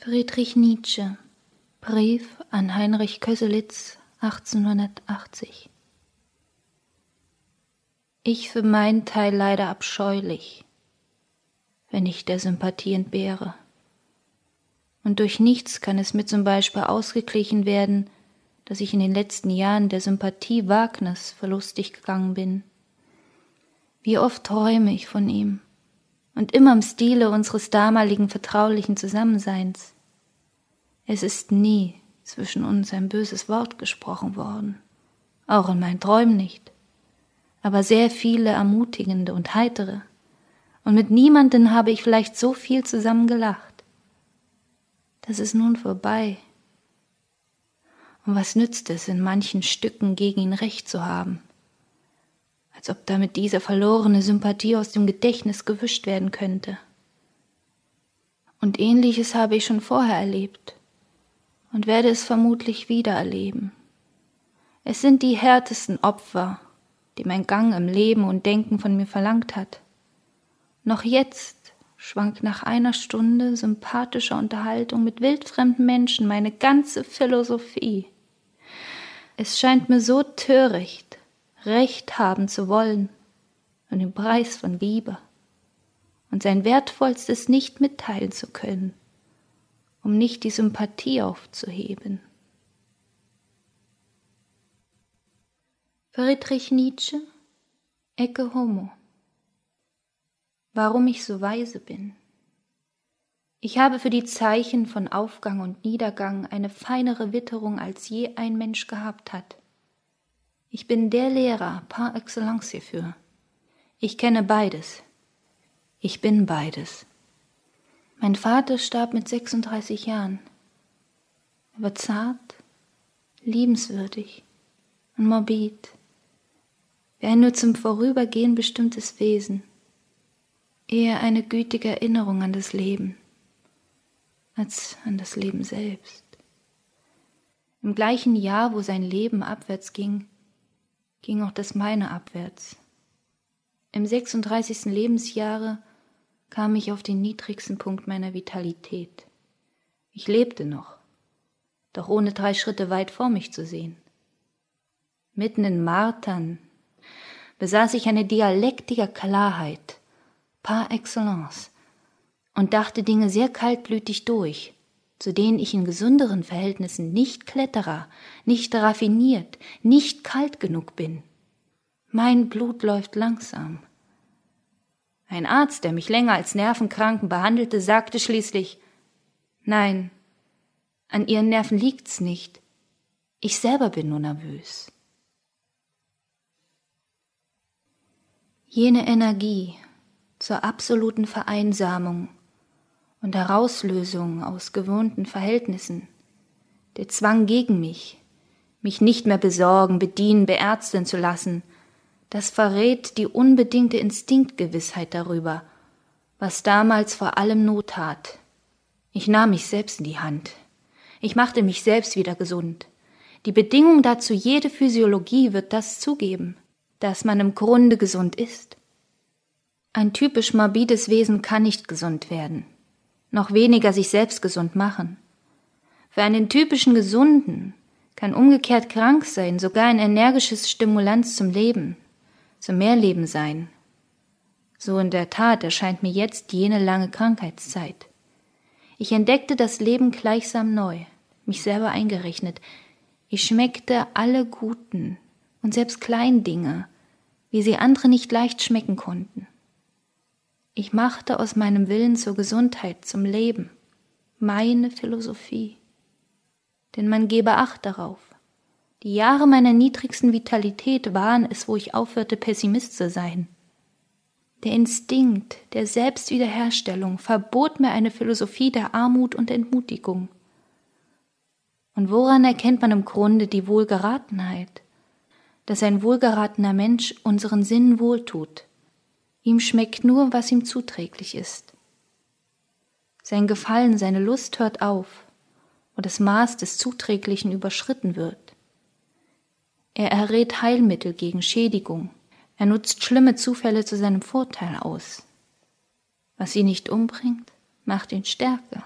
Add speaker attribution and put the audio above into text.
Speaker 1: Friedrich Nietzsche Brief an Heinrich Köselitz 1880 Ich für meinen Teil leide abscheulich, wenn ich der Sympathie entbehre. Und durch nichts kann es mir zum Beispiel ausgeglichen werden, dass ich in den letzten Jahren der Sympathie Wagners verlustig gegangen bin. Wie oft träume ich von ihm, und immer im Stile unseres damaligen vertraulichen Zusammenseins. Es ist nie zwischen uns ein böses Wort gesprochen worden, auch in meinen Träumen nicht, aber sehr viele ermutigende und heitere, und mit niemanden habe ich vielleicht so viel zusammen gelacht. Das ist nun vorbei. Und was nützt es, in manchen Stücken gegen ihn recht zu haben? Als ob damit diese verlorene Sympathie aus dem Gedächtnis gewischt werden könnte. Und ähnliches habe ich schon vorher erlebt und werde es vermutlich wieder erleben. Es sind die härtesten Opfer, die mein Gang im Leben und Denken von mir verlangt hat. Noch jetzt schwankt nach einer Stunde sympathischer Unterhaltung mit wildfremden Menschen meine ganze Philosophie. Es scheint mir so töricht, Recht haben zu wollen und den Preis von Liebe und sein Wertvollstes nicht mitteilen zu können um nicht die Sympathie aufzuheben. Friedrich Nietzsche Ecce Homo Warum ich so weise bin. Ich habe für die Zeichen von Aufgang und Niedergang eine feinere Witterung als je ein Mensch gehabt hat. Ich bin der Lehrer par excellence hierfür. Ich kenne beides. Ich bin beides. Mein Vater starb mit 36 Jahren. Er war zart, liebenswürdig und morbid, wie ein nur zum Vorübergehen bestimmtes Wesen, eher eine gütige Erinnerung an das Leben als an das Leben selbst. Im gleichen Jahr, wo sein Leben abwärts ging, ging auch das meine abwärts. Im 36. Lebensjahre kam ich auf den niedrigsten Punkt meiner Vitalität. Ich lebte noch, doch ohne drei Schritte weit vor mich zu sehen. Mitten in Martern besaß ich eine dialektische Klarheit, par excellence, und dachte Dinge sehr kaltblütig durch, zu denen ich in gesünderen Verhältnissen nicht Kletterer, nicht raffiniert, nicht kalt genug bin. Mein Blut läuft langsam, ein Arzt, der mich länger als Nervenkranken behandelte, sagte schließlich Nein, an Ihren Nerven liegt's nicht. Ich selber bin nur nervös. Jene Energie zur absoluten Vereinsamung und Herauslösung aus gewohnten Verhältnissen, der Zwang gegen mich, mich nicht mehr besorgen, bedienen, beärzten zu lassen, das verrät die unbedingte Instinktgewissheit darüber, was damals vor allem Not tat. Ich nahm mich selbst in die Hand. Ich machte mich selbst wieder gesund. Die Bedingung dazu jede Physiologie wird das zugeben, dass man im Grunde gesund ist. Ein typisch morbides Wesen kann nicht gesund werden, noch weniger sich selbst gesund machen. Für einen typischen Gesunden kann umgekehrt krank sein sogar ein energisches Stimulanz zum Leben zum Mehrleben sein. So in der Tat erscheint mir jetzt jene lange Krankheitszeit. Ich entdeckte das Leben gleichsam neu, mich selber eingerechnet. Ich schmeckte alle guten und selbst kleinen Dinge, wie sie andere nicht leicht schmecken konnten. Ich machte aus meinem Willen zur Gesundheit, zum Leben, meine Philosophie. Denn man gebe Acht darauf. Die Jahre meiner niedrigsten Vitalität waren es, wo ich aufhörte, Pessimist zu sein. Der Instinkt der Selbstwiederherstellung verbot mir eine Philosophie der Armut und Entmutigung. Und woran erkennt man im Grunde die Wohlgeratenheit? Dass ein wohlgeratener Mensch unseren Sinnen wohltut. Ihm schmeckt nur, was ihm zuträglich ist. Sein Gefallen, seine Lust hört auf, wo das Maß des Zuträglichen überschritten wird. Er errät Heilmittel gegen Schädigung. Er nutzt schlimme Zufälle zu seinem Vorteil aus. Was ihn nicht umbringt, macht ihn stärker.